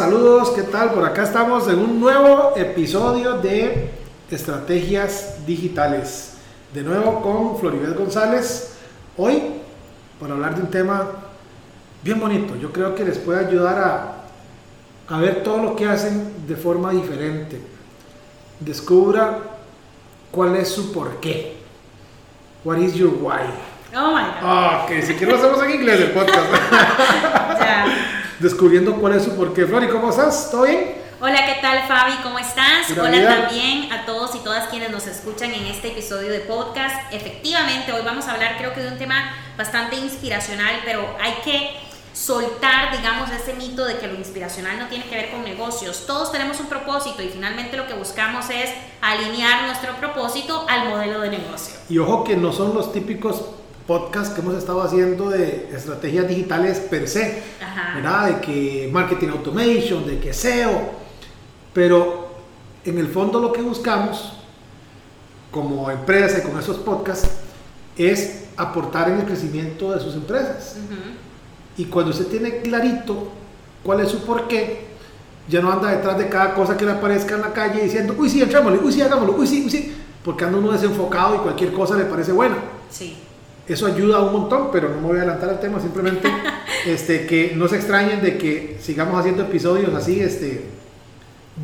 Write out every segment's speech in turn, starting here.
Saludos, ¿qué tal? Por acá estamos en un nuevo episodio de Estrategias Digitales. De nuevo con Floribel González. Hoy, para hablar de un tema bien bonito. Yo creo que les puede ayudar a, a ver todo lo que hacen de forma diferente. Descubra cuál es su porqué. What is your why? Oh my god. Ok, si quiero lo hacemos en inglés el podcast. Ya. Descubriendo cuál es su porqué. Flori, ¿cómo estás? ¿Todo bien? Hola, ¿qué tal Fabi? ¿Cómo estás? Hola también a todos y todas quienes nos escuchan en este episodio de podcast. Efectivamente, hoy vamos a hablar creo que de un tema bastante inspiracional, pero hay que soltar, digamos, ese mito de que lo inspiracional no tiene que ver con negocios. Todos tenemos un propósito y finalmente lo que buscamos es alinear nuestro propósito al modelo de negocio. Y ojo que no son los típicos podcasts que hemos estado haciendo de estrategias digitales per se, Ajá. ¿verdad? De que marketing automation, de que SEO, pero en el fondo lo que buscamos como empresa y con esos podcasts es aportar en el crecimiento de sus empresas. Ujú. Y cuando usted tiene clarito cuál es su porqué, ya no anda detrás de cada cosa que le aparezca en la calle diciendo, uy, sí, entrémosle, uy, sí, hagámoslo, uy, sí, uy, sí, porque anda uno desenfocado y cualquier cosa le parece buena. Sí. Eso ayuda un montón, pero no me voy a adelantar al tema, simplemente este, que no se extrañen de que sigamos haciendo episodios así, este,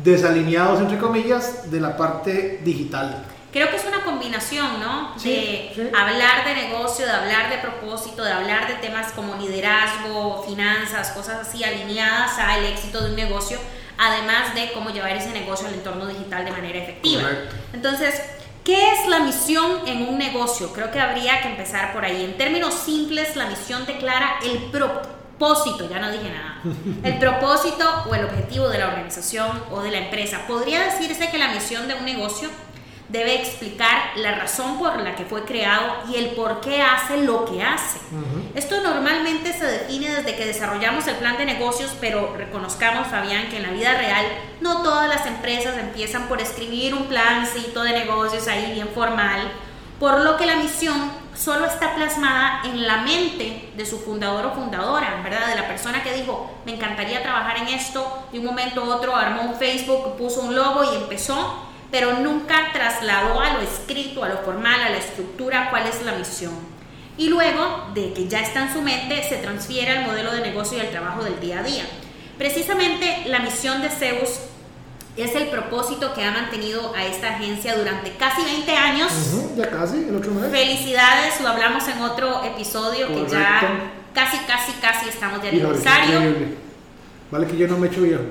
desalineados, entre comillas, de la parte digital. Creo que es una combinación, ¿no? Sí, de sí. hablar de negocio, de hablar de propósito, de hablar de temas como liderazgo, finanzas, cosas así alineadas al éxito de un negocio, además de cómo llevar ese negocio al entorno digital de manera efectiva. Correcto. Entonces, ¿qué es la misión en un negocio? Creo que habría que empezar por ahí. En términos simples, la misión declara el propósito, ya no dije nada, el propósito o el objetivo de la organización o de la empresa. Podría decirse que la misión de un negocio debe explicar la razón por la que fue creado y el por qué hace lo que hace. Esto normalmente se define desde que desarrollamos el plan de negocios, pero reconozcamos, Fabián, que en la vida real no todas las empresas empiezan por escribir un plancito de negocios ahí bien formal, por lo que la misión solo está plasmada en la mente de su fundador o fundadora, ¿verdad? De la persona que dijo, me encantaría trabajar en esto, de un momento a otro armó un Facebook, puso un logo y empezó, pero nunca trasladó a lo escrito, a lo formal, a la estructura, cuál es la misión. Y luego de que ya está en su mente, se transfiere al modelo de negocio y al trabajo del día a día. Precisamente la misión de Zeus es el propósito que ha mantenido a esta agencia durante casi 20 años. Ujú, ya casi, el otro mes. Felicidades, lo hablamos en otro episodio que ya Correcto. casi, casi, casi estamos de aniversario. Vale que yo no me echo viejo.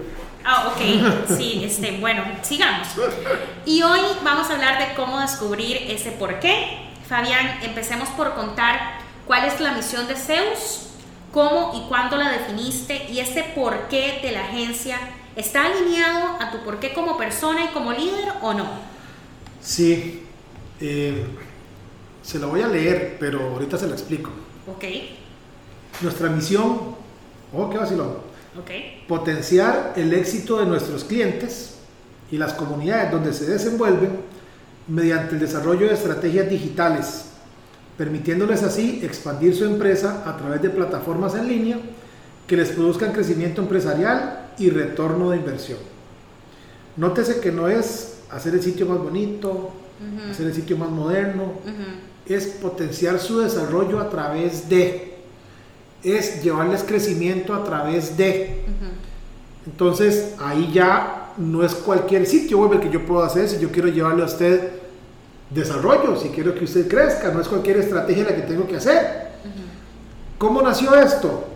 Ah, ok, sí, este, bueno, sigamos. Y hoy vamos a hablar de cómo descubrir ese por qué. Fabián, empecemos por contar cuál es la misión de Zeus, cómo y cuándo la definiste y ese por qué de la agencia está alineado a tu por qué como persona y como líder o no. Sí, eh, se lo voy a leer, pero ahorita se lo explico. Ok, Nuestra misión, oh, qué vacilón, potenciar el éxito de nuestros clientes y las comunidades donde se desenvuelven mediante el desarrollo de estrategias digitales, permitiéndoles así expandir su empresa a través de plataformas en línea que les produzcan crecimiento empresarial y retorno de inversión. Nótese que no es hacer el sitio más bonito, hacer el sitio más moderno, es potenciar su desarrollo a través de, es llevarles crecimiento a través de. Entonces ahí ya no es cualquier sitio web el que yo puedo hacer si yo quiero llevarle a usted desarrollo, si quiero que usted crezca, no es cualquier estrategia la que tengo que hacer. ¿Cómo nació esto?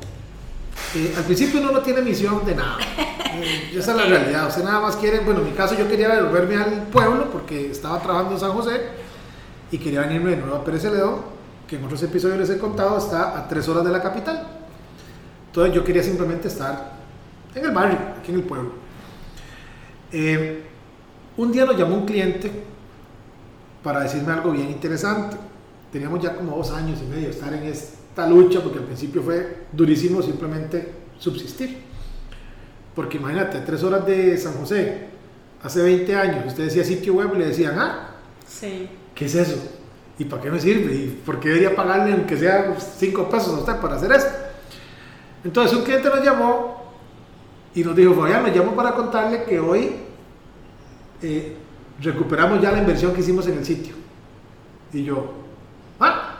Eh, al principio uno no tiene misión de nada. Eh, esa es la realidad. Usted nada más quiere, bueno, en mi caso yo quería devolverme al pueblo porque estaba trabajando en San José y quería venirme de nuevo a Pérez Celedón, que en otros episodios les he contado, está a tres horas de la capital. Entonces yo quería simplemente estar en el barrio, aquí en el pueblo. Eh, un día nos llamó un cliente para decirme algo bien interesante. Teníamos ya como dos años y medio de estar en esta lucha, porque al principio fue durísimo simplemente subsistir. Porque imagínate, tres horas de San José, hace 20 años, usted decía sitio web y le decían, ah, Sí. ¿qué es eso? ¿Y para qué me sirve? ¿Y por qué debería pagarle aunque sea 5 pesos a usted para hacer esto? Entonces un cliente nos llamó y nos dijo, Fabián, nos llamo para contarle que hoy eh, recuperamos ya la inversión que hicimos en el sitio. Y yo, ah,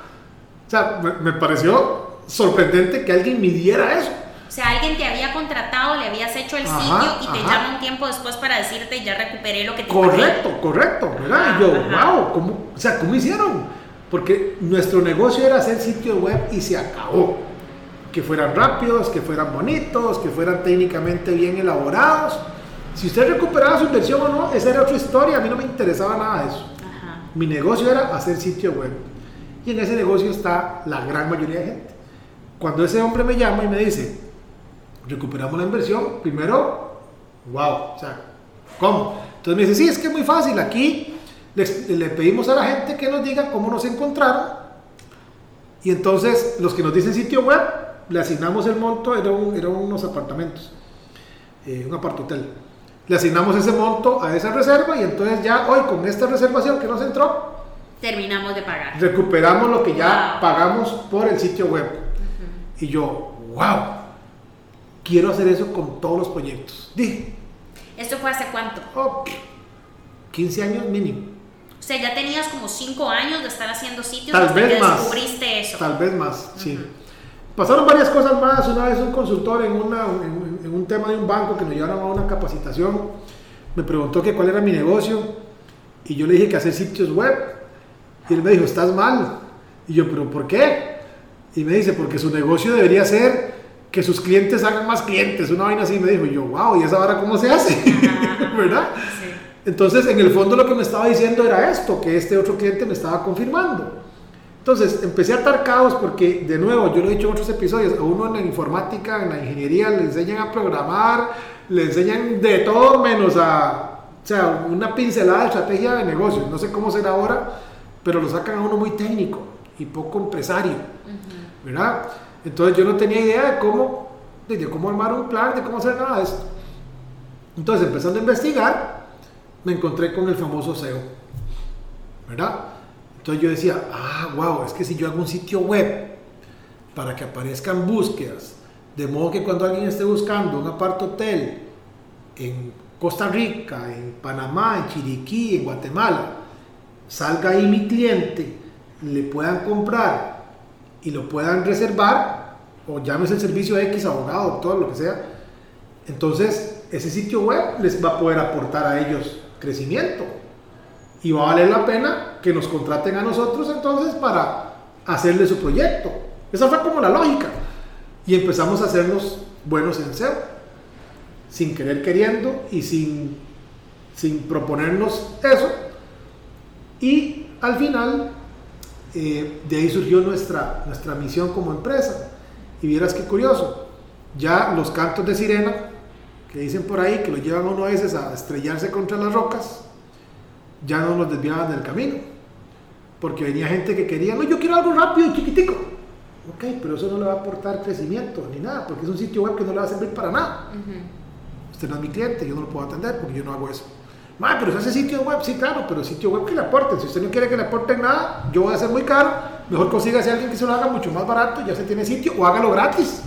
o sea, me, me pareció sorprendente que alguien midiera eso. O sea, alguien te había contratado, le habías hecho el Ajá, sitio y te ajá. llama un tiempo después para decirte ya recuperé lo que te pagué". Correcto, correcto, ¿verdad? Y yo, Ajá. wow, ¿cómo, o sea, ¿cómo hicieron? Porque nuestro negocio era hacer sitio web y se acabó. Que fueran rápidos, que fueran bonitos, que fueran técnicamente bien elaborados. Si usted recuperaba su inversión o no, esa era otra historia, a mí no me interesaba nada de eso. Ajá. Mi negocio era hacer sitio web. Y en ese negocio está la gran mayoría de gente. Cuando ese hombre me llama y me dice, recuperamos la inversión, primero, wow, o sea, ¿cómo? Entonces me dice, sí, es que es muy fácil, aquí le pedimos a la gente que nos diga cómo nos encontraron y entonces los que nos dicen sitio web, le asignamos el monto, eran un- eran unos apartamentos, eh, un apartotel. Le asignamos ese monto a esa reserva y entonces ya hoy con esta reservación que nos entró, Terminamos de pagar. recuperamos lo que ya Wow. pagamos por el sitio web. Y yo, wow, quiero hacer eso con todos los proyectos. Dije, ¿Esto fue hace cuánto? oh, 15 años mínimo, O sea, ya tenías como 5 años de estar haciendo sitios tal hasta que vez más. descubriste eso. Tal vez más, sí. Pasaron varias cosas más. Una vez un consultor en, una- en- en un tema de un banco que nos llevaron a una capacitación me preguntó que cuál era mi negocio y yo le dije que hacer sitios web. Y él me dijo, estás mal. Y yo, pero ¿por qué? Y me dice, porque su negocio debería ser que sus clientes hagan más clientes. Una vaina así me dijo, yo, wow, ¿y esa ahora cómo se hace? Ajá. ¿Verdad? Sí. Entonces, en el fondo lo que me estaba diciendo era esto, que este otro cliente me estaba confirmando. Entonces, empecé a atar caos porque, de nuevo, yo lo he dicho en otros episodios, a uno en la informática, en la ingeniería, le enseñan a programar, le enseñan de todo menos a, o sea, una pincelada de estrategia de negocios. No sé cómo será ahora, pero lo sacan a uno muy técnico y poco empresario, ¿verdad? Entonces yo no tenía idea de cómo, de, cómo armar un plan, de cómo hacer nada de esto. Entonces, empezando a investigar, me encontré con el famoso SEO, ¿verdad? Entonces yo decía, ah, wow, es que si yo hago un sitio web para que aparezcan búsquedas, de modo que cuando alguien esté buscando un apart hotel en Costa Rica, en Panamá, en Chiriquí, en Guatemala, salga ahí mi cliente, le puedan comprar y lo puedan reservar, o llámese el servicio X, abogado, doctor, lo que sea, entonces ese sitio web les va a poder aportar a ellos crecimiento y va a valer la pena que nos contraten a nosotros entonces para hacerle su proyecto. Esa fue como la lógica. Y empezamos a hacernos buenos en SEO, sin querer queriendo y sin, sin proponernos eso. Y al final, eh, de ahí surgió nuestra, nuestra misión como empresa. Y vieras qué curioso, ya los cantos de sirena, que dicen por ahí, que lo llevan uno a veces a estrellarse contra las rocas, ya no nos desviaban del camino. Porque venía gente que quería, no, yo quiero algo rápido y chiquitico. Ok, pero eso no le va a aportar crecimiento ni nada, porque es un sitio web que no le va a servir para nada. Usted no es mi cliente, yo no lo puedo atender porque yo no hago eso. Ma, pero ese sitio web, sí, claro, pero sitio web que le aporten. Si usted no quiere que le aporten nada, yo voy a ser muy caro. Mejor consígase a alguien que se lo haga mucho más barato, ya se tiene sitio, o hágalo gratis.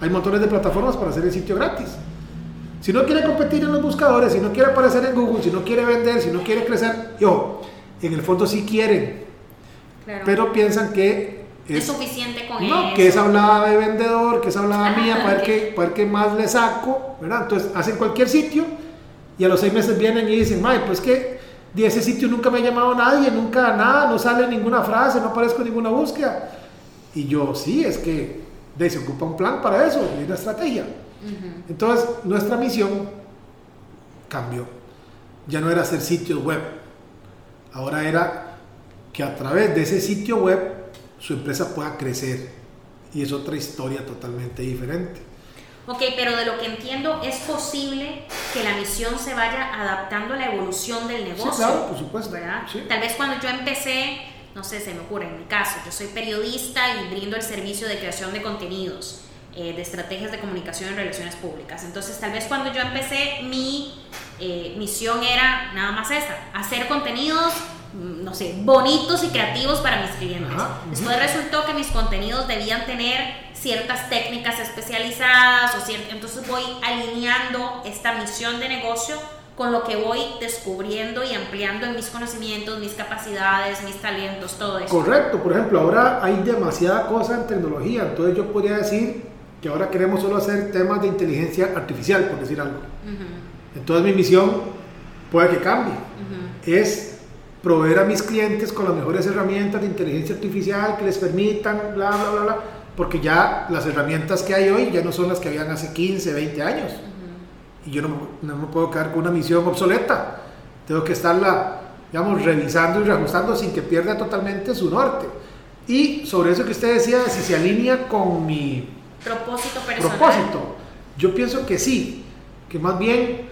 Hay montones de plataformas para hacer el sitio gratis. Si no quiere competir en los buscadores, si no quiere aparecer en Google, si no quiere vender, si no quiere crecer, yo, en el fondo sí quieren, Claro. pero piensan que es, es, suficiente con no, eso. que es hablada de vendedor, que es hablada mía, para ver, qué, para ver qué más le saco, ¿verdad? Entonces hacen cualquier sitio y a los seis meses vienen y dicen, Mae, pues que de ese sitio nunca me ha llamado nadie, nunca nada, no sale ninguna frase, no aparezco en ninguna búsqueda. Y yo, sí, es que de, se ocupa un plan para eso y una estrategia. Entonces, nuestra misión cambió. Ya no era hacer sitios web. Ahora era que a través de ese sitio web su empresa pueda crecer. Y es otra historia totalmente diferente. Ok, pero de lo que entiendo, ¿es posible que la misión se vaya adaptando a la evolución del negocio? Sí, claro, por supuesto. ¿verdad? Sí. Tal vez cuando yo empecé, no sé, se me ocurre, en mi caso, yo soy periodista y brindo el servicio de creación de contenidos, eh, de estrategias de comunicación en relaciones públicas. Entonces, tal vez cuando yo empecé, mi eh, misión era nada más esa, hacer contenidos mm, no sé, bonitos y creativos para mis clientes. Ajá. Después resultó que mis contenidos debían tener ciertas técnicas especializadas o cier- entonces voy alineando esta misión de negocio con lo que voy descubriendo y ampliando en mis conocimientos, mis capacidades, mis talentos, todo eso. Correcto, por ejemplo, ahora hay demasiada cosa en tecnología, entonces yo podría decir que ahora queremos solo hacer temas de inteligencia artificial, por decir algo. Ujú, Entonces mi misión puede que cambie. Es proveer a mis clientes con las mejores herramientas de inteligencia artificial que les permitan, bla, bla, bla, bla, porque ya las herramientas que hay hoy ya no son las que habían hace 15, 20 años. Y yo no, no me puedo quedar con una misión obsoleta. Tengo que estarla, digamos, revisando y reajustando sin que pierda totalmente su norte. Y sobre eso que usted decía, si se alinea con mi Propósito personal. propósito, yo pienso que sí, que más bien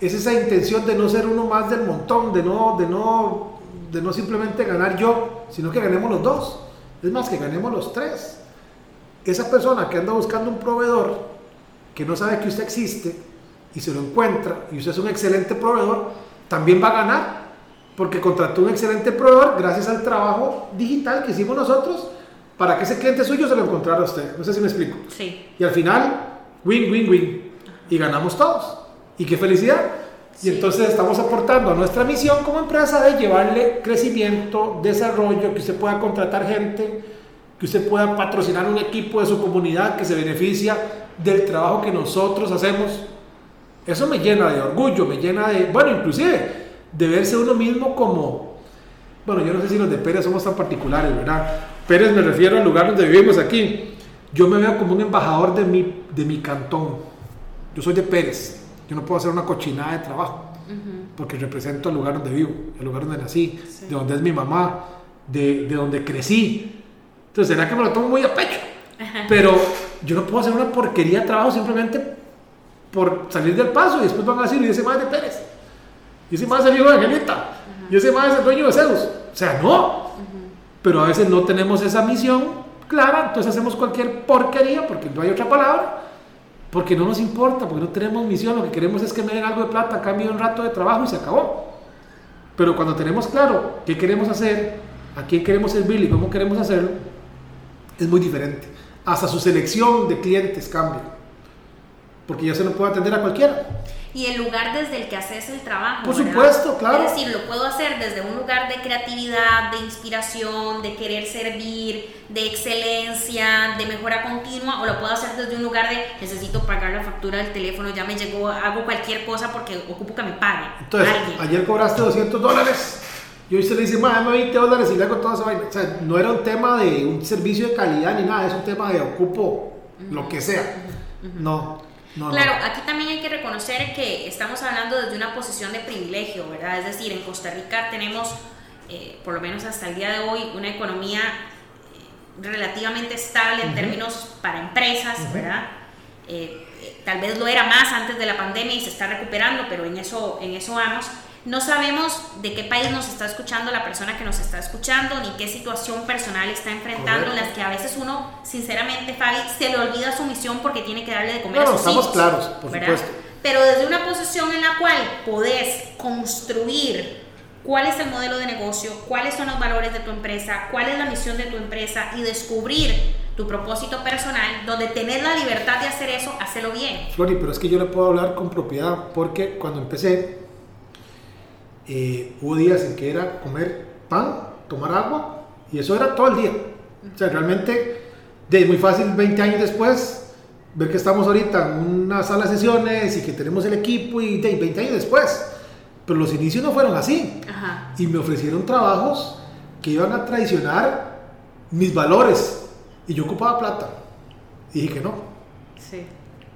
es esa intención de no ser uno más del montón, de no, de no, de no simplemente ganar yo, sino que ganemos los dos. Es más, que ganemos los tres. Esa persona que anda buscando un proveedor, que no sabe que usted existe, y se lo encuentra, y usted es un excelente proveedor, también va a ganar, porque contrató un excelente proveedor gracias al trabajo digital que hicimos nosotros para que ese cliente suyo se lo encontrara a usted. No sé si me explico. Sí. Y al final, win, win, win. Y ganamos todos. Y qué felicidad. Sí. Y entonces estamos aportando a nuestra misión como empresa de llevarle crecimiento, desarrollo, que usted pueda contratar gente, que usted pueda patrocinar un equipo de su comunidad que se beneficia del trabajo que nosotros hacemos. Eso me llena de orgullo, me llena de, bueno, inclusive de verse uno mismo como, bueno, yo no sé si los de Pérez somos tan particulares, ¿verdad? Pérez me refiero al lugar donde vivimos aquí. Yo me veo como un embajador de mi, de mi cantón. Yo soy de Pérez. Yo no puedo hacer una cochinada de trabajo Ujú. porque represento el lugar donde vivo, el lugar donde nací, Sí. de donde es mi mamá, de, de donde crecí. Entonces, ¿será que me lo tomo muy a pecho? Pero yo no puedo hacer una porquería de trabajo simplemente por salir del paso y después van a decir, y ese más de Pérez, y ese más es el hijo de Angelita, y ese más es el dueño de Zeus. O sea, no. Pero a veces no tenemos esa misión clara, entonces hacemos cualquier porquería, porque no hay otra palabra, porque no nos importa, porque no tenemos misión, lo que queremos es que me den algo de plata de un rato de trabajo y se acabó. Pero cuando tenemos claro qué queremos hacer, a quién queremos servir y cómo queremos hacerlo, es muy diferente. Hasta su selección de clientes cambia. Porque ya se no puede atender a cualquiera. Y el lugar desde el que haces el trabajo. Por ¿verdad? supuesto, claro. Es decir, lo puedo hacer desde un lugar de creatividad, de inspiración, de querer servir, de excelencia, de mejora continua, o lo puedo hacer desde un lugar de necesito pagar la factura del teléfono, ya me llegó, hago cualquier cosa porque ocupo que me pague. Entonces, alguien. ayer cobraste 200 dólares y hoy se le dice, dame 20 dólares y le hago toda esa vaina. O sea, no era un tema de un servicio de calidad ni nada, es un tema de ocupo lo que sea. No, no, no. Claro, aquí también hay que reconocer que estamos hablando desde una posición de privilegio, ¿verdad? Es decir, en Costa Rica tenemos, eh, por lo menos hasta el día de hoy, una economía eh, relativamente estable en términos para empresas, ¿verdad? Eh, tal vez lo era más antes de la pandemia y se está recuperando, pero en eso, en eso vamos. No sabemos de qué país nos está escuchando la persona que nos está escuchando, ni qué situación personal está enfrentando, en las que a veces uno, sinceramente, Fabi, se le olvida su misión porque tiene que darle de comer No, a sus estamos hijos. claros, por ¿verdad? supuesto. Pero desde una posición en la cual podés construir cuál es el modelo de negocio, cuáles son los valores de tu empresa, cuál es la misión de tu empresa y descubrir tu propósito personal, donde tener la libertad de hacer eso, hacelo bien. Flori, pero es que yo le puedo hablar con propiedad porque cuando empecé, eh, hubo días en que era comer pan, tomar agua y eso era todo el día. O sea, realmente, de muy fácil 20 años después, ver que estamos ahorita en una sala de sesiones y que tenemos el equipo y de 20 años después. Pero los inicios no fueron así. Ajá. Y me ofrecieron trabajos que iban a traicionar mis valores. Y yo ocupaba plata. Y dije que no. Sí.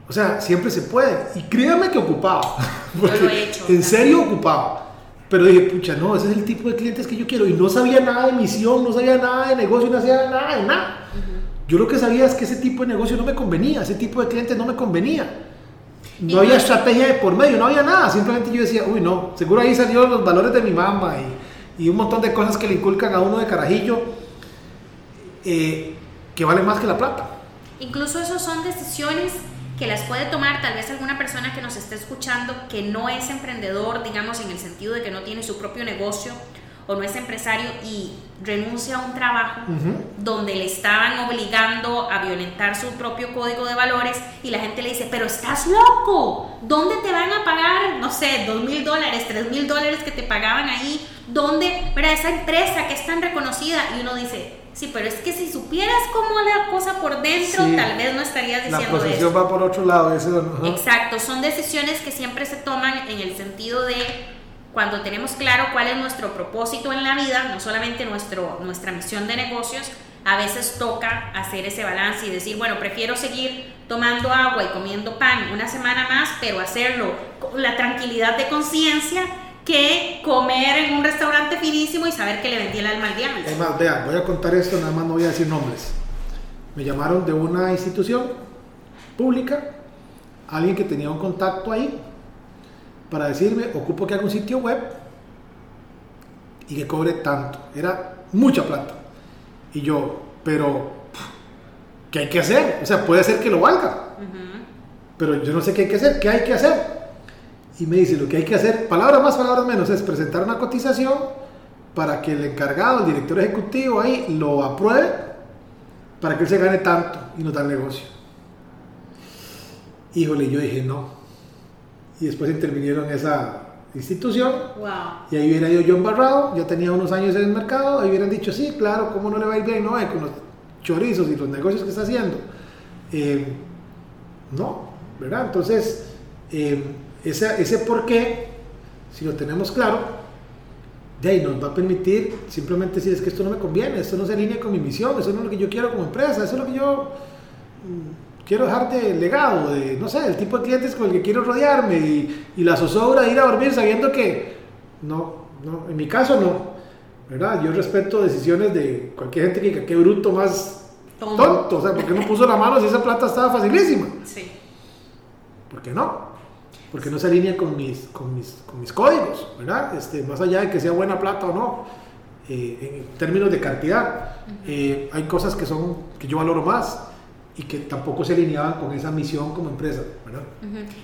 O sea, siempre se puede. Y créanme que ocupaba. Yo lo he Porque hecho, en serio ocupaba. Pero dije, pucha, no, ese es el tipo de clientes que yo quiero. Y no sabía nada de misión, no sabía nada de negocio, no sabía nada de nada. Yo lo que sabía es que ese tipo de negocio no me convenía, ese tipo de clientes no me convenía. No había estrategia de por medio, no había nada. Simplemente yo decía, uy, no, seguro ahí salieron los valores de mi mamá y, y un montón de cosas que le inculcan a uno de carajillo eh, que valen más que la plata. Incluso eso son decisiones que las puede tomar tal vez alguna persona que nos esté escuchando que no es emprendedor, digamos, en el sentido de que no tiene su propio negocio o no es empresario y renuncia a un trabajo donde le estaban obligando a violentar su propio código de valores y la gente le dice, pero estás loco, ¿dónde te van a pagar, no sé, dos mil dólares, tres mil dólares que te pagaban ahí? ¿Dónde, para esa empresa que es tan reconocida? Y uno dice, Sí, pero es que si supieras cómo la cosa por dentro, tal vez no estarías diciendo La posición va por otro lado. Eso, Exacto, son decisiones que siempre se toman en el sentido de cuando tenemos claro cuál es nuestro propósito en la vida, no solamente nuestro, nuestra misión de negocios, a veces toca hacer ese balance y decir, bueno, prefiero seguir tomando agua y comiendo pan una semana más, pero hacerlo con la tranquilidad de conciencia que comer en un restaurante finísimo y saber que le vendí el alma al diablo. Además, vean, voy a contar esto, nada más no voy a decir nombres. Me llamaron de una institución pública, alguien que tenía un contacto ahí, para decirme, ocupo que haga un sitio web y que cobre tanto. Era mucha plata. Y yo, pero, ¿qué hay que hacer? O sea, puede ser que lo valga. Pero yo no sé qué hay que hacer. ¿Qué hay que hacer? Y me dice lo que hay que hacer, palabras más, palabras menos, es presentar una cotización para que el encargado, el director ejecutivo ahí lo apruebe para que él se gane tanto y no tal negocio. Híjole, yo dije no. Y después intervinieron esa institución. Y ahí hubiera ido yo embarrado, ya tenía unos años en el mercado, ahí hubieran dicho, sí, claro, ¿cómo no le va a ir bien? No, con los chorizos y los negocios que está haciendo. Eh, no, ¿verdad? Entonces, eh, ese, ese por qué, si lo tenemos claro, de ahí nos va a permitir simplemente decir es que esto no me conviene, esto no se alinea con mi misión, eso no es lo que yo quiero como empresa, eso es lo que yo mm, quiero dejar de legado, de, no sé, el tipo de clientes con el que quiero rodearme y, y la zozobra de ir a dormir sabiendo que no, no, en mi caso no, ¿verdad? Yo respeto decisiones de cualquier gente que diga, qué bruto más tonto, o sea, porque no puso la mano si esa plata estaba facilísima? Sí. ¿Por qué no? Porque no se alinea con mis, con mis, con mis códigos, ¿verdad? Este, más allá de que sea buena plata o no, eh, en términos de cantidad, eh, hay cosas que, son, que yo valoro más y que tampoco se alineaban con esa misión como empresa, ¿verdad?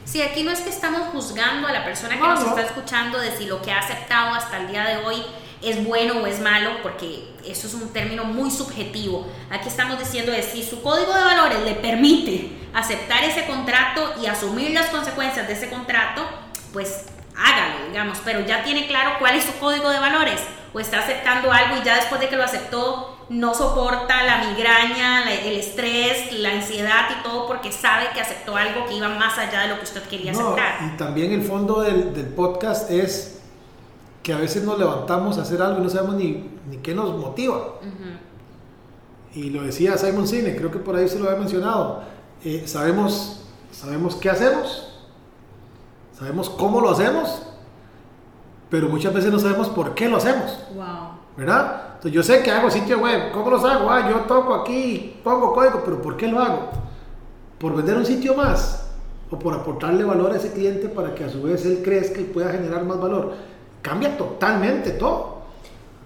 Sí, aquí no es que estamos juzgando a la persona que nos está escuchando de si lo que ha aceptado hasta el día de hoy es bueno o es malo, porque eso es un término muy subjetivo. Aquí estamos diciendo de si su código de valores le permite aceptar ese contrato y asumir las consecuencias de ese contrato, pues hágalo, digamos, pero ya tiene claro cuál es su código de valores o está aceptando algo y ya después de que lo aceptó no soporta la migraña, el estrés, la ansiedad y todo porque sabe que aceptó algo que iba más allá de lo que usted quería aceptar. Y también el fondo del, del podcast es que a veces nos levantamos a hacer algo y no sabemos ni, ni qué nos motiva. Y lo decía Simon Sinek, creo que por ahí se lo había mencionado. Eh, sabemos, sabemos qué hacemos, sabemos cómo lo hacemos, pero muchas veces no sabemos por qué lo hacemos. Wow. ¿Verdad? Entonces yo sé que hago sitio web, ¿cómo los hago? Ah, yo toco aquí, pongo código, pero ¿por qué lo hago? ¿Por vender un sitio más? ¿O por aportarle valor a ese cliente para que a su vez él crezca y pueda generar más valor? cambia totalmente todo.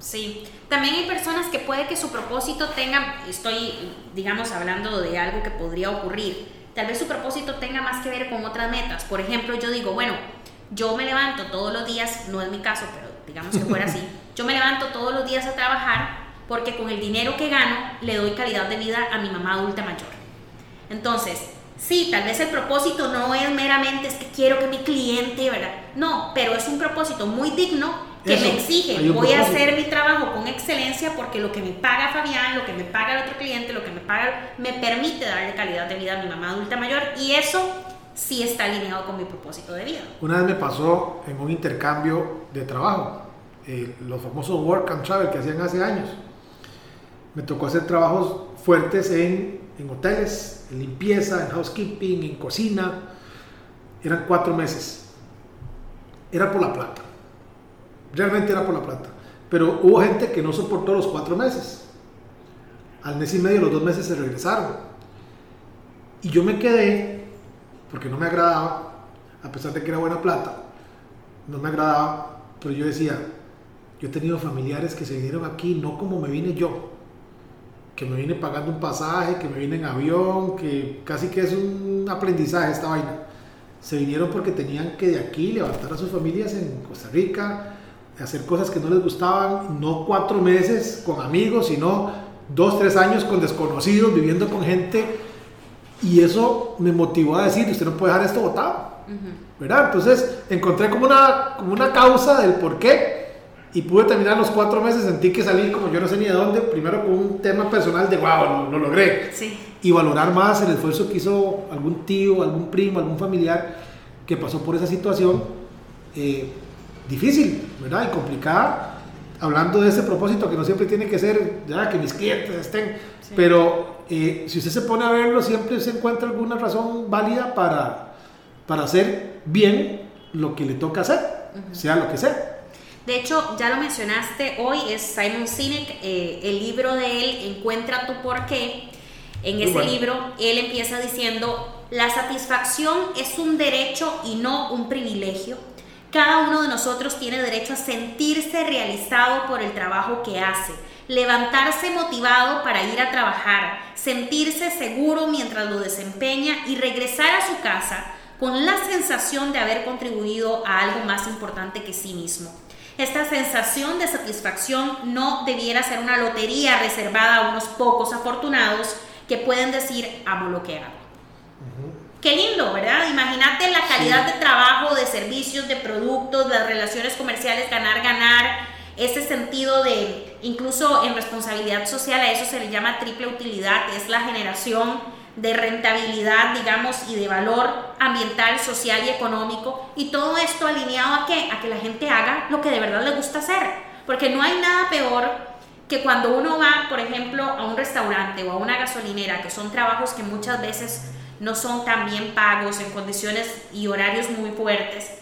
Sí, también hay personas que puede que su propósito tenga, estoy, digamos, hablando de algo que podría ocurrir, tal vez su propósito tenga más que ver con otras metas. Por ejemplo, yo digo, bueno, yo me levanto todos los días, no es mi caso, pero digamos que fuera así, yo me levanto todos los días a trabajar porque con el dinero que gano le doy calidad de vida a mi mamá adulta mayor. Entonces, Sí, tal vez el propósito no es meramente es que quiero que mi cliente, ¿verdad? No, pero es un propósito muy digno que me exige. Voy a hacer excelencia porque lo que me paga Fabián, lo que me paga el otro cliente, lo que me paga, me permite darle calidad de vida a mi mamá adulta mayor y eso sí está alineado con mi propósito de vida. Una vez me pasó en un intercambio de trabajo, eh, los famosos work and travel que hacían hace años. Me tocó hacer trabajos fuertes en, en hoteles, en limpieza, en housekeeping, en cocina. Eran cuatro meses. Era por la plata. Realmente era por la plata. Pero hubo gente que no soportó los cuatro meses. Al mes y medio, los dos meses se regresaron. Y yo me quedé, porque no me agradaba, a pesar de que era buena plata, no me agradaba, pero yo decía, yo he tenido familiares que se vinieron aquí no como me vine yo, que me vine pagando un pasaje, que me vine en avión, que casi que es un aprendizaje esta vaina. Se vinieron porque tenían que de aquí levantar a sus familias en Costa Rica, hacer cosas que no les gustaban, no cuatro meses con amigos, sino dos, tres años con desconocidos, viviendo con gente. Y eso me motivó a decir, usted no puede dejar esto botado. ¿Verdad? Entonces encontré como una, como una causa del por qué y pude terminar los cuatro meses, sentí que salí como yo no sé ni de dónde, primero con un tema personal de, wow, lo, logré. Sí. Y valorar más el esfuerzo que hizo algún tío, algún primo, algún familiar que pasó por esa situación eh, difícil, ¿verdad? Y complicada. Hablando de ese propósito que no siempre tiene que ser, ya, que mis clientes estén, pero eh, si usted se pone a verlo, siempre se encuentra alguna razón válida para, para hacer bien lo que le toca hacer, sea lo que sea. De hecho, ya lo mencionaste hoy, es Simon Sinek, eh, el libro de él, Encuentra tu porqué. En ese libro, él empieza diciendo, la satisfacción es un derecho y no un privilegio. Cada uno de nosotros tiene derecho a sentirse realizado por el trabajo que hace, levantarse motivado para ir a trabajar, sentirse seguro mientras lo desempeña y regresar a su casa con la sensación de haber contribuido a algo más importante que sí mismo. Esta sensación de satisfacción no debiera ser una lotería reservada a unos pocos afortunados que pueden decir amo lo que hago. Qué lindo, ¿verdad? Imagínate la calidad de trabajo, de servicios, de productos, las relaciones comerciales, ganar, ganar, ese sentido de, incluso en responsabilidad social, a eso se le llama triple utilidad, es la generación de rentabilidad, digamos, y de valor ambiental, social y económico. Y todo esto alineado a qué? A que la gente haga lo que de verdad le gusta hacer. Porque no hay nada peor que cuando uno va, por ejemplo, a un restaurante o a una gasolinera, que son trabajos que muchas veces no son tan bien pagos en condiciones y horarios muy fuertes,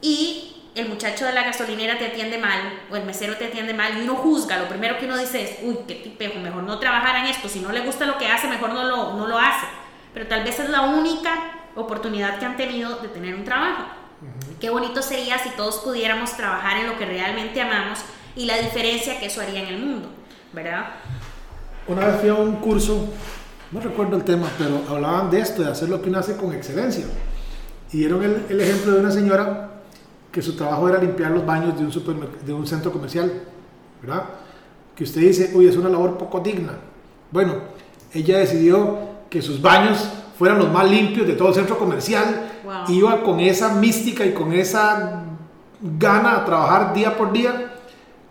y el muchacho de la gasolinera te atiende mal o el mesero te atiende mal y uno juzga, lo primero que uno dice es, uy, qué tipejo, mejor no trabajar en esto, si no le gusta lo que hace, mejor no lo, no lo hace. Pero tal vez es la única oportunidad que han tenido de tener un trabajo. Qué bonito sería si todos pudiéramos trabajar en lo que realmente amamos y la diferencia que eso haría en el mundo, ¿verdad? Una vez fui a un curso, no recuerdo el tema, pero hablaban de esto, de hacer lo que uno hace con excelencia. Y dieron el, el ejemplo de una señora que su trabajo era limpiar los baños de un, de un centro comercial, ¿verdad? Que usted dice, uy, es una labor poco digna. Bueno, ella decidió que sus baños fueran los más limpios de todo el centro comercial, iba con esa mística y con esa gana a trabajar día por día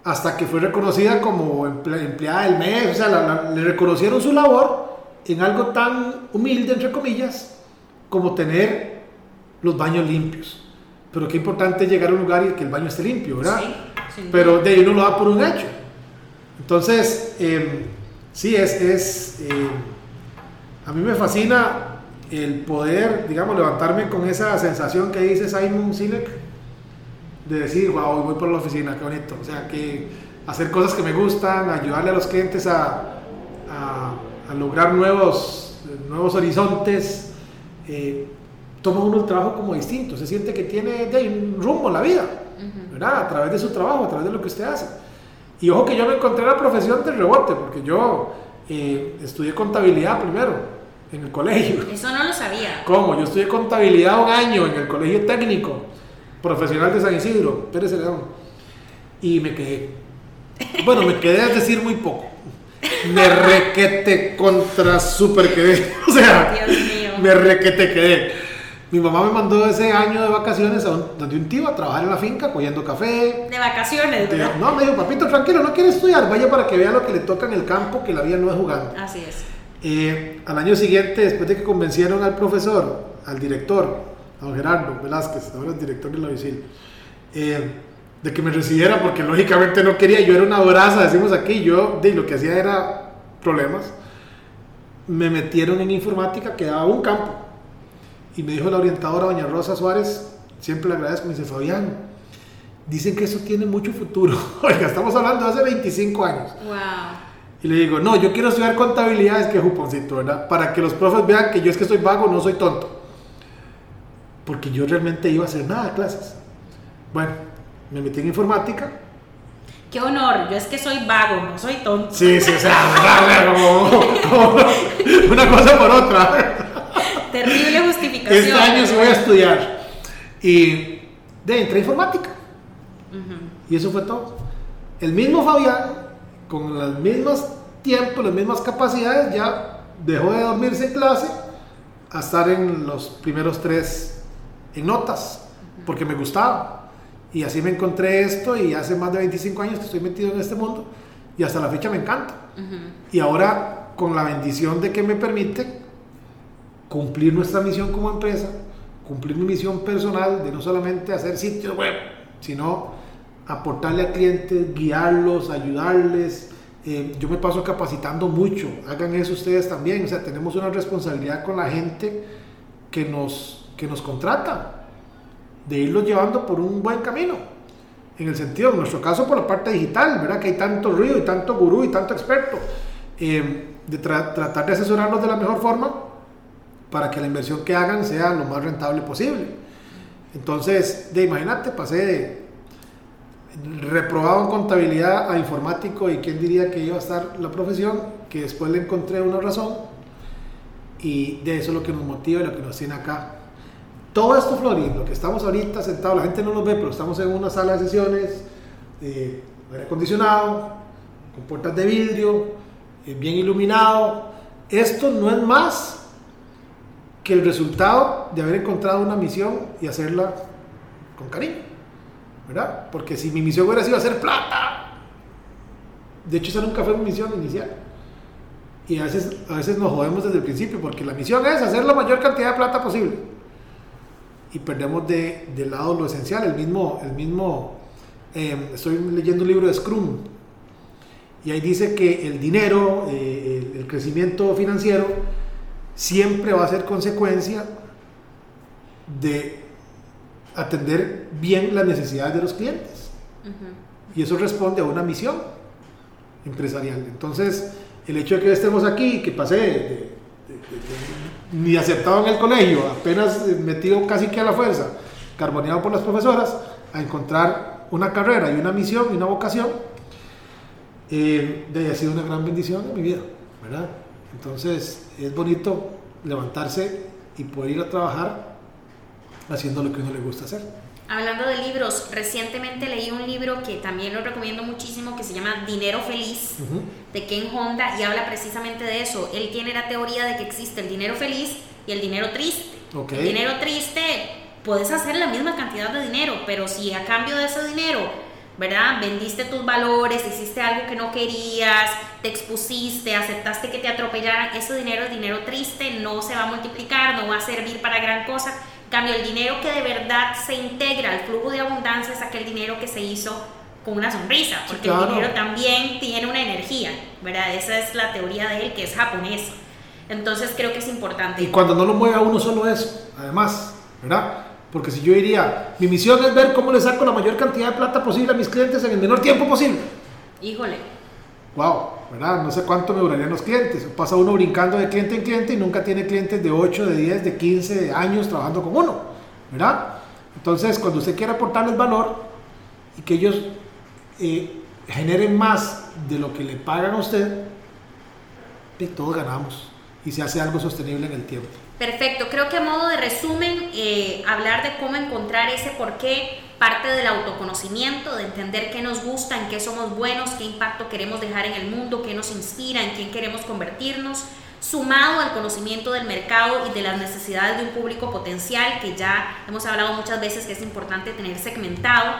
hasta que fue reconocida como empleada del mes, o sea, le reconocieron su labor en algo tan humilde, entre comillas, como tener los baños limpios. Pero qué importante llegar a un lugar y que el baño esté limpio, ¿verdad? Sí, Pero de ahí uno lo da por un hecho. Entonces, em, sí, es, es em, a mí me fascina el poder, digamos, levantarme con esa sensación que dice Simon Sinek, de decir, wow, voy por la oficina, qué bonito. O sea, que hacer cosas que me gustan, ayudarle a los clientes a, a, lograr nuevos, nuevos horizontes. Eh, toma uno el trabajo como distinto, se siente que tiene de un rumbo en la vida, ¿verdad? A través de su trabajo, a través de lo que usted hace. Y ojo que yo me encontré la profesión de rebote, porque yo eh, estudié contabilidad primero en el colegio. Eso no lo sabía. ¿Cómo? Yo estudié contabilidad un año en el colegio técnico profesional de San Isidro, Pérez León. Y me quedé. Bueno, me quedé a decir muy poco. Me requete contra super quedé. O sea, Dios mío. me requete quedé. Mi mamá me mandó ese año de vacaciones a donde un tío a trabajar en la finca cogiendo café. De vacaciones, ¿verdad? no, me dijo, papito, tranquilo, no quiere estudiar, vaya para que vea lo que le toca en el campo, que la vida no es jugando. Así es. Eh, al año siguiente, después de que convencieron al profesor, al director, a don Gerardo Velázquez, ahora es director de la VICIL, eh, de que me recibiera, porque lógicamente no quería, yo era una brasa, decimos aquí, yo de, lo que hacía era problemas, me metieron en informática que daba un campo y me dijo la orientadora, doña Rosa Suárez, siempre le agradezco, me dice, Fabián, dicen que eso tiene mucho futuro. Oiga, estamos hablando de hace 25 años. Wow. Y le digo, no, yo quiero estudiar contabilidad, es que juponcito, ¿verdad? Para que los profes vean que yo es que soy vago, no soy tonto. Porque yo realmente iba a hacer nada de clases. Bueno, me metí en informática. Qué honor, yo es que soy vago, no soy tonto. Sí, sí, o sea, como, como una cosa por otra. Terrible justificación. Este año sí voy a estudiar. Y de entré a informática. Y eso fue todo. El mismo Fabián, con los mismos tiempos, las mismas capacidades, ya dejó de dormirse en clase a estar en los primeros tres en notas, porque me gustaba. Y así me encontré esto y hace más de 25 años que estoy metido en este mundo y hasta la fecha me encanta. Y ahora con la bendición de que me permite cumplir nuestra misión como empresa, cumplir mi misión personal de no solamente hacer sitios web, sino aportarle a clientes, guiarlos, ayudarles. Eh, yo me paso capacitando mucho, hagan eso ustedes también, o sea, tenemos una responsabilidad con la gente que nos, que nos contrata, de irlos llevando por un buen camino. En el sentido, en nuestro caso, por la parte digital, ¿verdad? Que hay tanto ruido y tanto gurú y tanto experto. Eh, de tratar de asesorarnos de la mejor forma para que la inversión que hagan sea lo más rentable posible. Entonces, de imagínate, pasé de reprobado en contabilidad a informático y quién diría que iba a estar la profesión, que después le encontré una razón y de eso es lo que nos motiva y lo que nos tiene acá. Todo esto, Florín, lo que estamos ahorita sentados, la gente no nos ve, pero estamos en una sala de sesiones, eh, aire acondicionado, con puertas de vidrio, eh, bien iluminado. Esto no es más que el resultado de haber encontrado una misión y hacerla con cariño, ¿verdad? Porque si mi misión hubiera sido hacer plata, de hecho esa nunca fue mi misión inicial. Y a veces, a veces nos jodemos desde el principio, porque la misión es hacer la mayor cantidad de plata posible. Y perdemos de, de lado lo esencial, el mismo, el mismo eh, estoy leyendo un libro de Scrum, y ahí dice que el dinero, eh, el, el crecimiento financiero, siempre va a ser consecuencia de atender bien las necesidades de los clientes. Y eso responde a una misión empresarial. Entonces, el hecho de que estemos aquí, que pasé ni aceptado en el colegio, apenas metido casi que a la fuerza, carboneado por las profesoras, a encontrar una carrera y una misión y una vocación, eh, de ha sido una gran bendición en mi vida, ¿verdad? Entonces es bonito levantarse y poder ir a trabajar haciendo lo que uno le gusta hacer. Hablando de libros, recientemente leí un libro que también lo recomiendo muchísimo que se llama Dinero Feliz de Ken Honda y habla precisamente de eso. Él tiene la teoría de que existe el dinero feliz y el dinero triste. El dinero triste, puedes hacer la misma cantidad de dinero, pero si a cambio de ese dinero ¿verdad? Vendiste tus valores, hiciste algo que no querías, te expusiste, aceptaste que te atropellaran, ese dinero es dinero triste, no se va a multiplicar, no va a servir para gran cosa. Cambio, el dinero que de verdad se integra al flujo de abundancia es aquel dinero que se hizo con una sonrisa, porque el dinero también tiene una energía, ¿verdad? Esa es la teoría de él, que es japonesa. Entonces creo que es importante. Y cuando no lo mueve a uno solo eso, además, ¿verdad? Porque si yo diría, mi misión es ver cómo le saco la mayor cantidad de plata posible a mis clientes en el menor tiempo posible. Híjole. Wow, ¿verdad? No sé cuánto me durarían los clientes. Pasa uno brincando de cliente en cliente y nunca tiene clientes de 8, de 10, de 15 años trabajando con uno, ¿verdad? Entonces, cuando usted quiere aportarles valor y que ellos eh, generen más de lo que le pagan a usted, todos ganamos y se hace algo sostenible en el tiempo. Perfecto, creo que a modo de resumen, eh, hablar de cómo encontrar ese por qué parte del autoconocimiento, de entender qué nos gusta, en qué somos buenos, qué impacto queremos dejar en el mundo, qué nos inspira, en quién queremos convertirnos, sumado al conocimiento del mercado y de las necesidades de un público potencial, que ya hemos hablado muchas veces que es importante tener segmentado,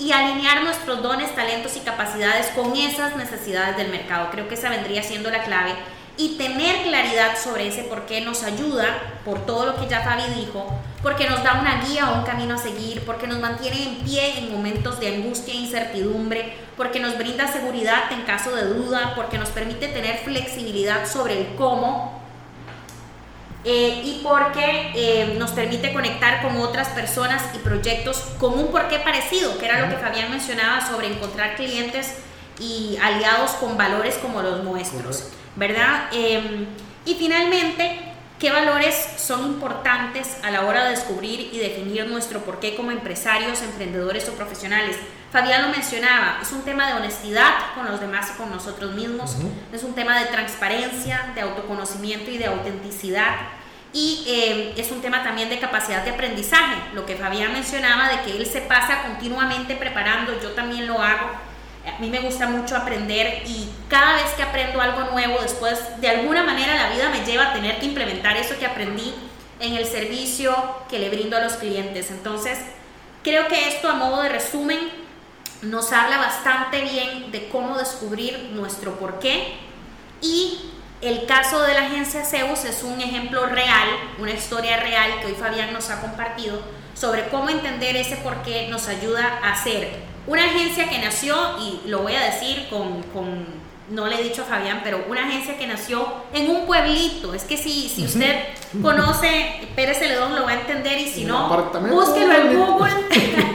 y alinear nuestros dones, talentos y capacidades con esas necesidades del mercado. Creo que esa vendría siendo la clave y tener claridad sobre ese por qué nos ayuda, por todo lo que ya Fabi dijo, porque nos da una guía o un camino a seguir, porque nos mantiene en pie en momentos de angustia e incertidumbre, porque nos brinda seguridad en caso de duda, porque nos permite tener flexibilidad sobre el cómo eh, y porque eh, nos permite conectar con otras personas y proyectos con un porqué parecido, que era lo que Fabián mencionaba sobre encontrar clientes y aliados con valores como los nuestros, ¿verdad? Em, y finalmente, ¿qué valores son importantes a la hora de descubrir y definir nuestro porqué como empresarios, emprendedores o profesionales? Fabián lo mencionaba, es un tema de honestidad con los demás y con nosotros mismos, es un tema de transparencia, de autoconocimiento y de autenticidad. Y eh, es un tema también de capacidad de aprendizaje, lo que Fabián mencionaba de que él se pasa continuamente preparando, yo también lo hago. A mí me gusta mucho aprender y cada vez que aprendo algo nuevo, después de alguna manera la vida me lleva a tener que implementar eso que aprendí en el servicio que le brindo a los clientes. Entonces, creo que esto a modo de resumen nos habla bastante bien de cómo descubrir nuestro porqué y el caso de la agencia Zeus es un ejemplo real, una historia real que hoy Fabián nos ha compartido sobre cómo entender ese porqué nos ayuda a ser una agencia que nació, y lo voy a decir con, con no le he dicho a Fabián, pero una agencia que nació en un pueblito. Es que si, si usted conoce Pérez Celedón lo va a entender y si no, búsquelo en Google.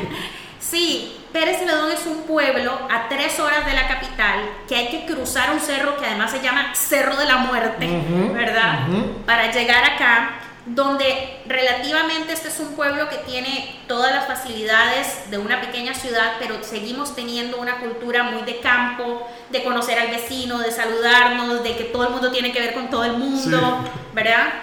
sí, Pérez Celedón es un pueblo a tres horas de la capital que hay que cruzar un cerro que además se llama Cerro de la Muerte, ¿verdad? Para llegar acá, donde relativamente este es un pueblo que tiene todas las facilidades de una pequeña ciudad, pero seguimos teniendo una cultura muy de campo, de conocer al vecino, de saludarnos, de que todo el mundo tiene que ver con todo el mundo, ¿verdad?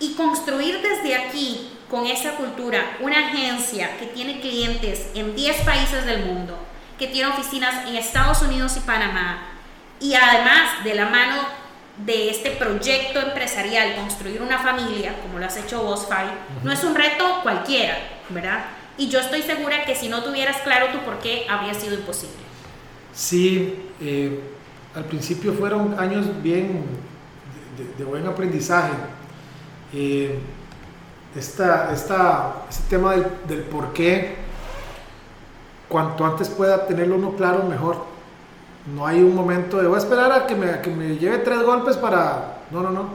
Y construir desde aquí con esa cultura una agencia que tiene clientes en 10 países del mundo, que tiene oficinas en Estados Unidos y Panamá, y además de la mano de este proyecto empresarial, construir una familia, como lo has hecho vos, Fai, no es un reto cualquiera, ¿verdad? Y yo estoy segura que si no tuvieras claro tu por qué, habría sido imposible. Sí, eh, al principio fueron años bien de, buen aprendizaje. Eh, esta, esta, este tema del, del, por qué, cuanto antes pueda tenerlo uno claro, mejor. No hay un momento de voy a esperar a que me, que me lleve tres golpes para. No, no, no.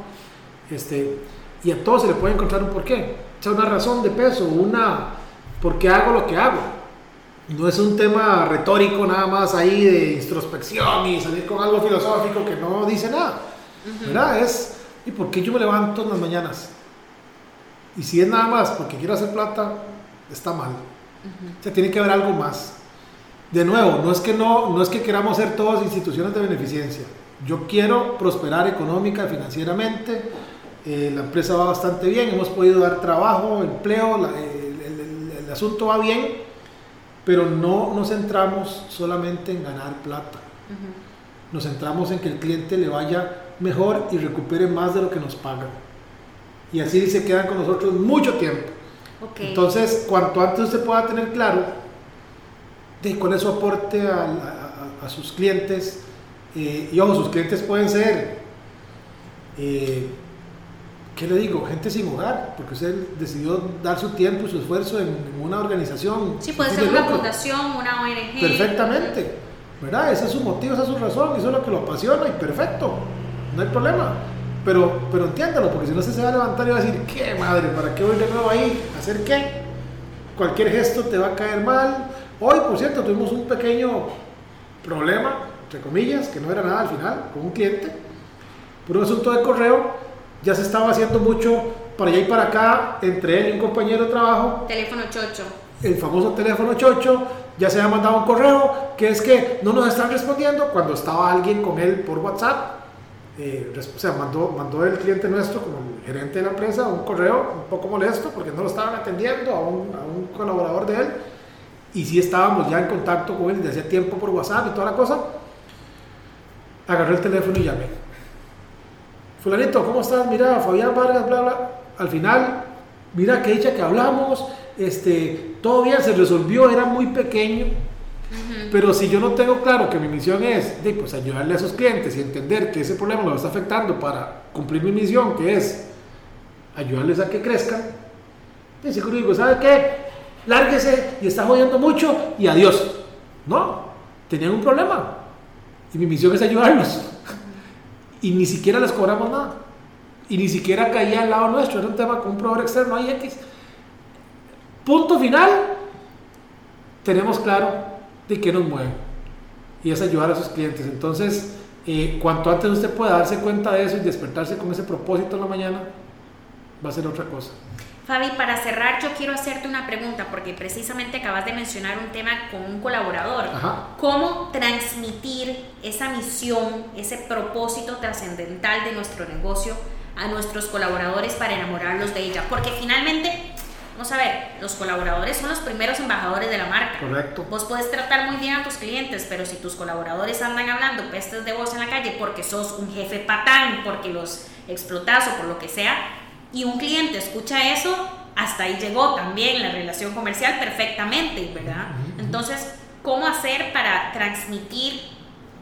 Este, y a todos se le puede encontrar un porqué. O sea, una razón de peso, una. ¿Por qué hago lo que hago? No es un tema retórico nada más ahí de introspección y salir con algo filosófico que no dice nada. ¿Verdad? Es. ¿Y por qué yo me levanto en las mañanas? Y si es nada más porque quiero hacer plata, está mal. O sea, tiene que haber algo más. De nuevo, no es que no, no es que queramos ser todas instituciones de beneficencia. Yo quiero prosperar económica, financieramente. Eh, la empresa va bastante bien, hemos podido dar trabajo, empleo, el, asunto va bien, pero no nos centramos solamente en ganar plata. Nos centramos en que el cliente le vaya mejor y recupere más de lo que nos paga y así se quedan con nosotros mucho tiempo. Entonces, cuanto antes usted pueda tener claro de cuál es su aporte a, sus clientes, eh, y ojo, sus clientes pueden ser, eh, ¿qué le digo? Gente sin hogar, porque usted decidió dar su tiempo y su esfuerzo en, una organización. Sí, puede ser una fundación, una ONG. Perfectamente, ¿verdad? Ese es su motivo, esa es su razón, eso es lo que lo apasiona y perfecto, no hay problema. Pero, pero entiéndalo, porque si no se va a levantar y va a decir, ¿qué madre? ¿Para qué voy de nuevo ahí? ¿Hacer qué? Cualquier gesto te va a caer mal. Hoy, por cierto, tuvimos un pequeño problema, entre comillas, que no era nada al final, con un cliente, por un asunto de correo. Ya se estaba haciendo mucho para allá y para acá entre él y un compañero de trabajo. Teléfono chocho. El famoso teléfono chocho. Ya se había mandado un correo que es que no nos están respondiendo cuando estaba alguien con él por WhatsApp eh, o sea, mandó, mandó el cliente nuestro, como el gerente de la empresa, un correo un poco molesto porque no lo estaban atendiendo a un, a un colaborador de él. Y sí estábamos ya en contacto con él desde hacía tiempo por WhatsApp y toda la cosa. Agarré el teléfono y llamé. Fulanito, ¿cómo estás? Mira, Fabián Vargas, bla, bla. Al final, mira que dicha que hablamos, este, todo bien, se resolvió, era muy pequeño pero si yo no tengo claro que mi misión es de, pues, ayudarle a esos clientes y entender que ese problema lo está afectando para cumplir mi misión, que es ayudarles a que crezcan, y seguro digo, ¿sabe qué? Lárguese y está jodiendo mucho y adiós. No, tenían un problema y mi misión es ayudarlos. Y ni siquiera les cobramos nada. y ni siquiera caía al lado nuestro, era un tema con un proveedor externo, hay X. Punto final, tenemos claro de qué nos mueve y es ayudar a sus clientes. Entonces, eh, cuanto antes usted pueda darse cuenta de eso y despertarse con ese propósito en la mañana, va a ser otra cosa. Fabi, para cerrar, yo quiero hacerte una pregunta, porque precisamente acabas de mencionar un tema con un colaborador. ¿Cómo transmitir esa misión, ese propósito trascendental de nuestro negocio a nuestros colaboradores para enamorarlos de ella? Porque finalmente, vamos a ver, los colaboradores son los primeros embajadores de la marca. Correcto. Vos puedes tratar muy bien a tus clientes, pero si tus colaboradores andan hablando pestes de vos en la calle porque sos un jefe patán, porque los explotas o por lo que sea, y un cliente escucha eso, hasta ahí llegó también la relación comercial perfectamente, ¿verdad? Entonces, ¿cómo hacer para transmitir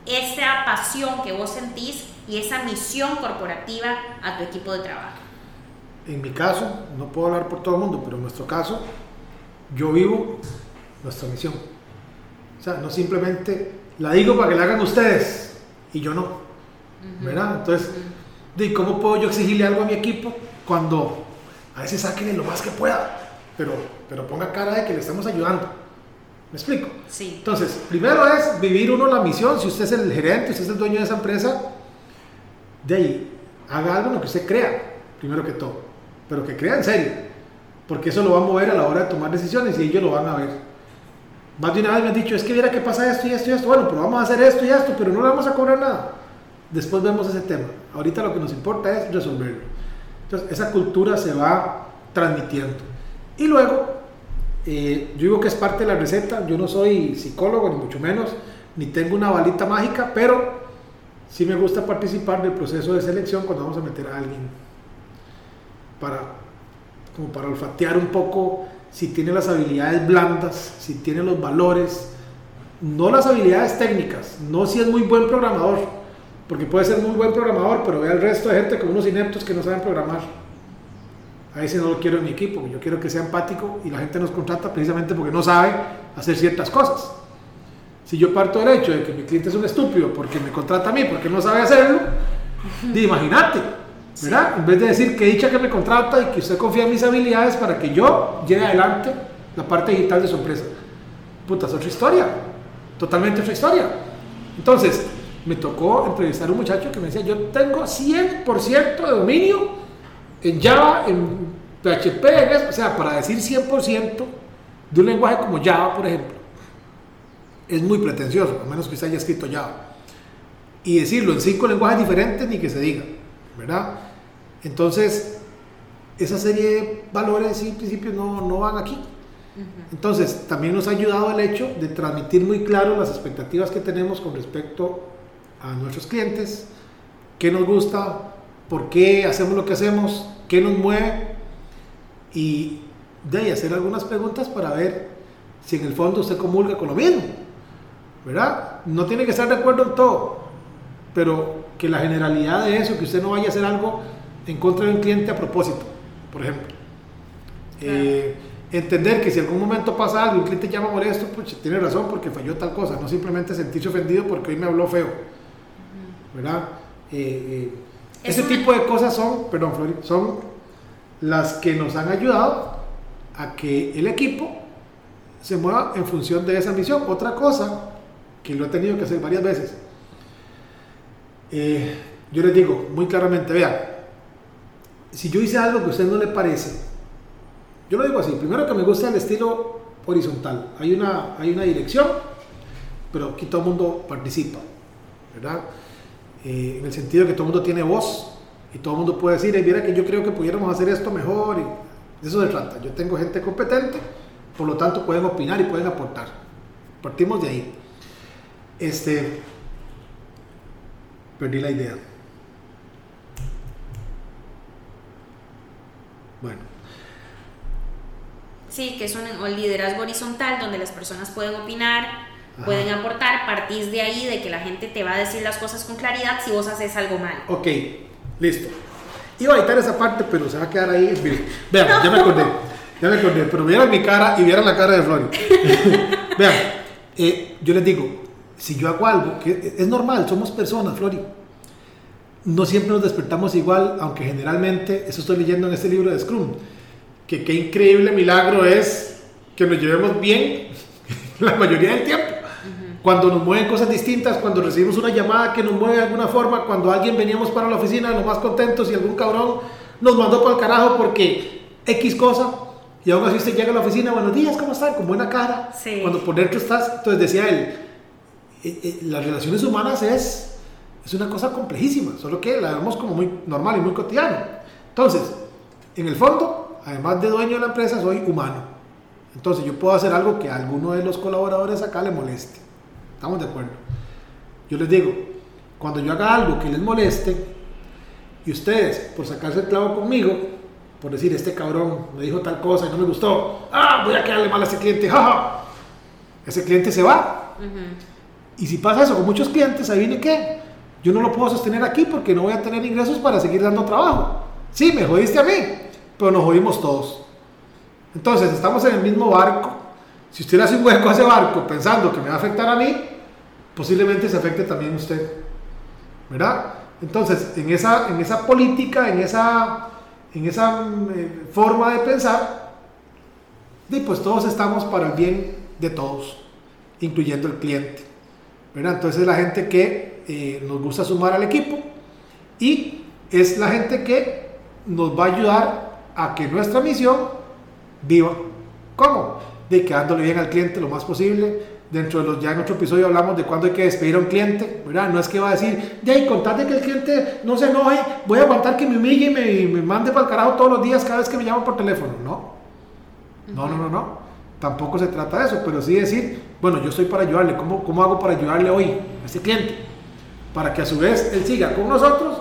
esa pasión que vos sentís y esa misión corporativa a tu equipo de trabajo? En mi caso, no puedo hablar por todo el mundo, pero en nuestro caso, yo vivo nuestra misión. O sea, no simplemente la digo para que la hagan ustedes y yo no. ¿Verdad? Entonces, ¿cómo puedo yo exigirle algo a mi equipo cuando a veces saquen lo más que pueda, pero, pero ponga cara de que le estamos ayudando. ¿Me explico? Sí. Entonces, primero es vivir uno la misión. Si usted es el gerente, usted es el dueño de esa empresa, de ahí, haga algo en lo que usted crea, primero que todo. Pero que crea en serio. Porque eso lo va a mover a la hora de tomar decisiones y ellos lo van a ver. Más de una vez me han dicho, es que mira qué pasa esto y esto y esto. Bueno, pero vamos a hacer esto y esto, pero no le vamos a cobrar nada. Después vemos ese tema. Ahorita lo que nos importa es resolverlo. Entonces, esa cultura se va transmitiendo. Y luego, eh, yo digo que es parte de la receta, yo no soy psicólogo, ni mucho menos, ni tengo una balita mágica, pero sí me gusta participar del proceso de selección cuando vamos a meter a alguien para, como para olfatear un poco si tiene las habilidades blandas, si tiene los valores, no las habilidades técnicas, no si es muy buen programador, porque puede ser muy buen programador, pero ve al resto de gente con unos ineptos que no saben programar. Ahí sí no lo quiero en mi equipo, yo quiero que sea empático y la gente nos contrata precisamente porque no sabe hacer ciertas cosas. Si yo parto del hecho de que mi cliente es un estúpido porque me contrata a mí porque no sabe hacerlo, imagínate, ¿verdad? En vez de decir que dicha que me contrata y que usted confía en mis habilidades para que yo lleve adelante la parte digital de su empresa. Puta, es otra historia, totalmente otra historia. Entonces, me tocó entrevistar a un muchacho que me decía, yo tengo 100% de dominio en Java, en PHP, en o sea, para decir 100% de un lenguaje como Java, por ejemplo, es muy pretencioso, a menos que usted haya escrito Java. Y decirlo en cinco lenguajes diferentes, ni que se diga, ¿verdad? Entonces, esa serie de valores y principios no, no van aquí. Entonces, también nos ha ayudado el hecho de transmitir muy claro las expectativas que tenemos con respecto a nuestros clientes, qué nos gusta, por qué hacemos lo que hacemos, qué nos mueve y de ahí hacer algunas preguntas para ver si en el fondo usted comulga con lo mismo, ¿verdad? No tiene que estar de acuerdo en todo, pero que la generalidad de eso, que usted no vaya a hacer algo en contra de un cliente a propósito, por ejemplo. Eh, entender que si en algún momento pasa algo y un cliente llama molesto, pues tiene razón porque falló tal cosa, no simplemente sentirse ofendido porque hoy me habló feo. ¿Verdad? Eh, eh, ese tipo de cosas son, perdón, Flori, son las que nos han ayudado a que el equipo se mueva en función de esa misión. Otra cosa que lo he tenido que hacer varias veces, eh, yo les digo muy claramente, vean, si yo hice algo que a usted no le parece, yo lo digo así, primero que me gusta el estilo horizontal, hay una, hay una dirección, pero aquí todo el mundo participa, ¿verdad? Eh, en el sentido de que todo el mundo tiene voz y todo el mundo puede decir, mira que yo creo que pudiéramos hacer esto mejor, y de eso se trata. Yo tengo gente competente, por lo tanto pueden opinar y pueden aportar. Partimos de ahí. Este, perdí la idea. Bueno. Sí, que es un liderazgo horizontal donde las personas pueden opinar, pueden aportar, partís de ahí, de que la gente te va a decir las cosas con claridad si vos haces algo mal. Ok, listo. Iba a editar esa parte, pero se va a quedar ahí. Vean, ya me acordé, ya me acordé, pero vieran mi cara y vieran la cara de Flori. Vean, eh, yo les digo, si yo hago algo, que es normal, somos personas, Flori. no siempre nos despertamos igual, aunque generalmente, eso estoy leyendo en este libro de Scrum, que qué increíble milagro es que nos llevemos bien la mayoría del tiempo. Cuando nos mueven cosas distintas, cuando recibimos una llamada que nos mueve de alguna forma, cuando alguien veníamos para la oficina, los más contentos y algún cabrón nos mandó para el carajo porque X cosa, y aún así usted llega a la oficina, buenos días, ¿cómo están? Con buena cara. Sí. Cuando por dentro estás, entonces decía él, eh, eh, las relaciones humanas es, es una cosa complejísima, solo que la vemos como muy normal y muy cotidiana. Entonces, en el fondo, además de dueño de la empresa, soy humano. Entonces yo puedo hacer algo que a alguno de los colaboradores acá le moleste. ¿Estamos de acuerdo? Yo les digo, cuando yo haga algo que les moleste, y ustedes, por sacarse el clavo conmigo, por decir, este cabrón me dijo tal cosa y no me gustó, ah, voy a quedarle mal a ese cliente, jaja, ese cliente se va. Y si pasa eso con muchos clientes, ahí viene que yo no lo puedo sostener aquí porque no voy a tener ingresos para seguir dando trabajo. Sí, me jodiste a mí, pero nos jodimos todos. Entonces, estamos en el mismo barco. Si usted hace un hueco a ese barco pensando que me va a afectar a mí, posiblemente se afecte también usted. ¿Verdad? Entonces, en esa, en esa política, en esa, en esa eh, forma de pensar, pues todos estamos para el bien de todos, incluyendo el cliente. ¿verdad? Entonces, es la gente que eh, nos gusta sumar al equipo y es la gente que nos va a ayudar a que nuestra misión viva. ¿Cómo? De quedándole bien al cliente lo más posible. Dentro de los, ya en otro episodio hablamos de cuándo hay que despedir a un cliente, ¿verdad? No es que va a decir, de ahí, contate que el cliente no se enoje, voy a aguantar que me humille y me, me mande para el carajo todos los días cada vez que me llaman por teléfono. No. No, no, no, no. Tampoco se trata de eso, pero sí decir, bueno, yo estoy para ayudarle, ¿cómo, cómo hago para ayudarle hoy a ese cliente? Para que a su vez él siga con nosotros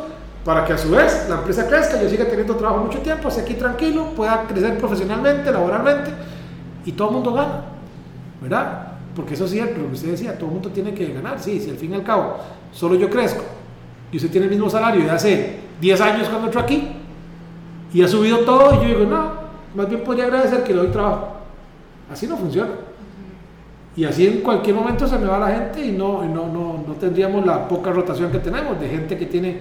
para que a su vez la empresa crezca, yo siga teniendo trabajo mucho tiempo, esté aquí tranquilo, pueda crecer profesionalmente, laboralmente y todo el mundo gana, ¿verdad? Porque eso es cierto, lo que usted decía, todo el mundo tiene que ganar, sí, si al fin y al cabo solo yo crezco y usted tiene el mismo salario de hace 10 años cuando entró aquí y ha subido todo y yo digo, no, más bien podría agradecer que le doy trabajo. Así no funciona. Y así en cualquier momento se me va la gente y no, no, no, no tendríamos la poca rotación que tenemos de gente que tiene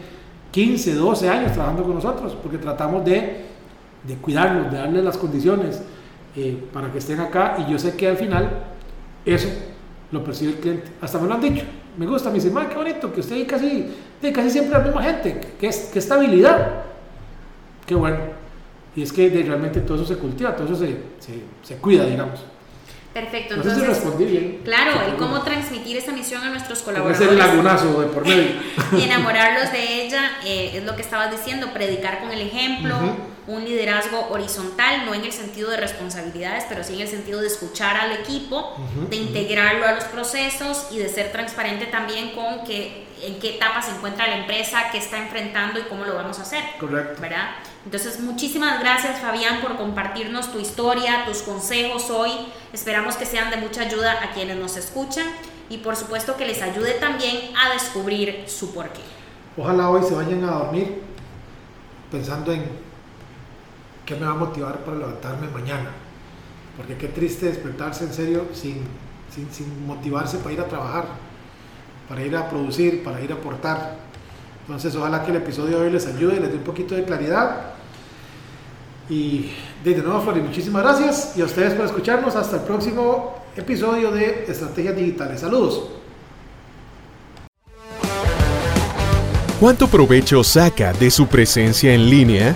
15, 12 años trabajando con nosotros, porque tratamos de, de cuidarlos, de darles las condiciones eh, para que estén acá y yo sé que al final eso lo percibe el cliente. Hasta me lo han dicho, me gusta, me dicen, qué bonito, que usted casi, casi siempre la misma gente, que, es, que estabilidad. Qué bueno. Y es que realmente todo eso se cultiva, todo eso se, se, se cuida, digamos. Perfecto, No entonces. sé si respondí bien. Claro, el cómo transmitir esa misión a nuestros colaboradores. es el lagunazo de por medio. y enamorarlos de ella eh, es lo que estabas diciendo, predicar con el ejemplo, un liderazgo horizontal, no en el sentido de responsabilidades, pero sí en el sentido de escuchar al equipo, de integrarlo a los procesos y de ser transparente también con que, en qué etapa se encuentra la empresa, qué está enfrentando y cómo lo vamos a hacer. Correcto. ¿verdad? Entonces, muchísimas gracias Fabián por compartirnos tu historia, tus consejos hoy. Esperamos que sean de mucha ayuda a quienes nos escuchan y por supuesto que les ayude también a descubrir su porqué. Ojalá hoy se vayan a dormir pensando en qué me va a motivar para levantarme mañana. Porque qué triste despertarse en serio sin, sin, sin motivarse para ir a trabajar, para ir a producir, para ir a aportar. Entonces ojalá que el episodio de hoy les ayude, les dé un poquito de claridad. Y de nuevo, Flori, muchísimas gracias y a ustedes por escucharnos. Hasta el próximo episodio de Estrategias Digitales. Saludos. ¿Cuánto provecho saca de su presencia en línea?